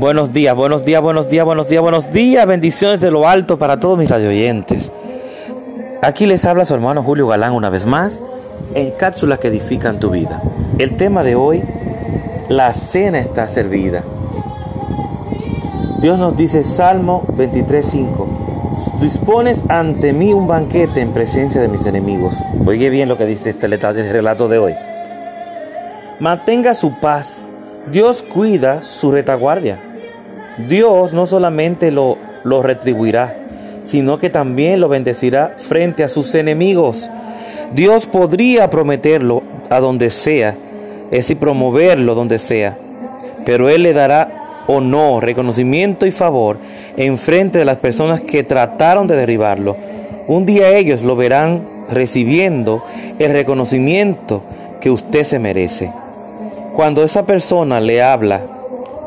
Buenos días, buenos días, buenos días, buenos días, buenos días. Bendiciones de lo alto para todos mis radioyentes. Aquí les habla su hermano Julio Galán una vez más en cápsulas que edifican tu vida. El tema de hoy, la cena está servida. Dios nos dice Salmo 23:5. Dispones ante mí un banquete en presencia de mis enemigos. Oye bien lo que dice este relato de hoy. Mantenga su paz. Dios cuida su retaguardia. Dios no solamente lo, lo retribuirá, sino que también lo bendecirá frente a sus enemigos. Dios podría prometerlo a donde sea, es decir, promoverlo donde sea, pero Él le dará honor, reconocimiento y favor en frente de las personas que trataron de derribarlo. Un día ellos lo verán recibiendo el reconocimiento que usted se merece. Cuando esa persona le habla,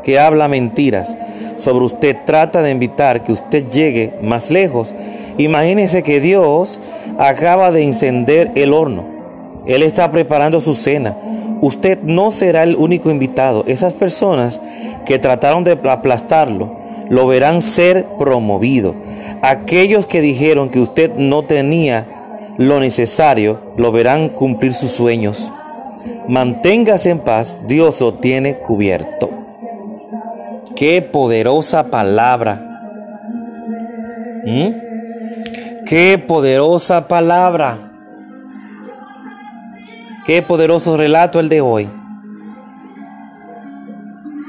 que habla mentiras, sobre usted trata de invitar que usted llegue más lejos, imagínese que Dios acaba de encender el horno. Él está preparando su cena. Usted no será el único invitado. Esas personas que trataron de aplastarlo lo verán ser promovido. Aquellos que dijeron que usted no tenía lo necesario lo verán cumplir sus sueños. Manténgase en paz, Dios lo tiene cubierto. Qué poderosa palabra. ¿Mm? Qué poderosa palabra. Qué poderoso relato el de hoy.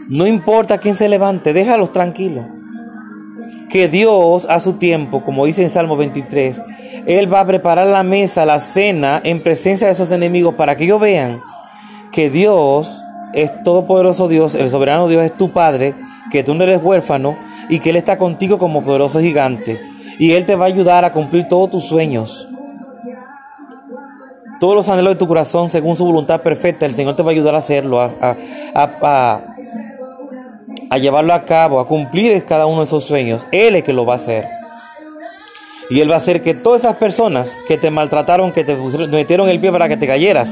No importa quién se levante, déjalos tranquilos. Que Dios a su tiempo, como dice en Salmo 23, Él va a preparar la mesa, la cena en presencia de esos enemigos para que ellos vean que Dios es todopoderoso Dios, el soberano Dios es tu Padre que tú no eres huérfano y que Él está contigo como poderoso gigante. Y Él te va a ayudar a cumplir todos tus sueños. Todos los anhelos de tu corazón, según su voluntad perfecta, el Señor te va a ayudar a hacerlo, a, a, a llevarlo a cabo, a cumplir cada uno de esos sueños. Él es que lo va a hacer. Y Él va a hacer que todas esas personas que te maltrataron, que te metieron el pie para que te cayeras,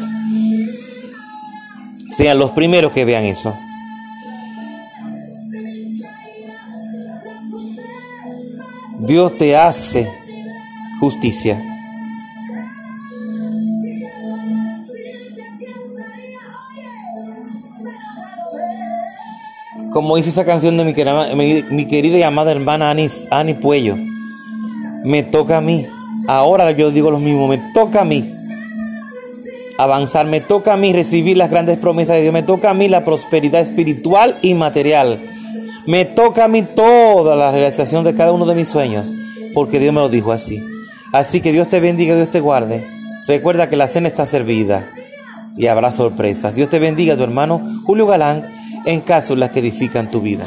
sean los primeros que vean eso. Dios te hace justicia. Como dice esa canción de mi querida, mi, querida y amada hermana Ani, Ani Puello, me toca a mí. Ahora yo digo lo mismo, me toca a mí avanzar, me toca a mí recibir las grandes promesas de Dios, me toca a mí la prosperidad espiritual y material. Me toca a mí toda la realización de cada uno de mis sueños, porque Dios me lo dijo así. Así que Dios te bendiga, Dios te guarde. Recuerda que la cena está servida y habrá sorpresas. Dios te bendiga, tu hermano Julio Galán, en casos las que edifican tu vida.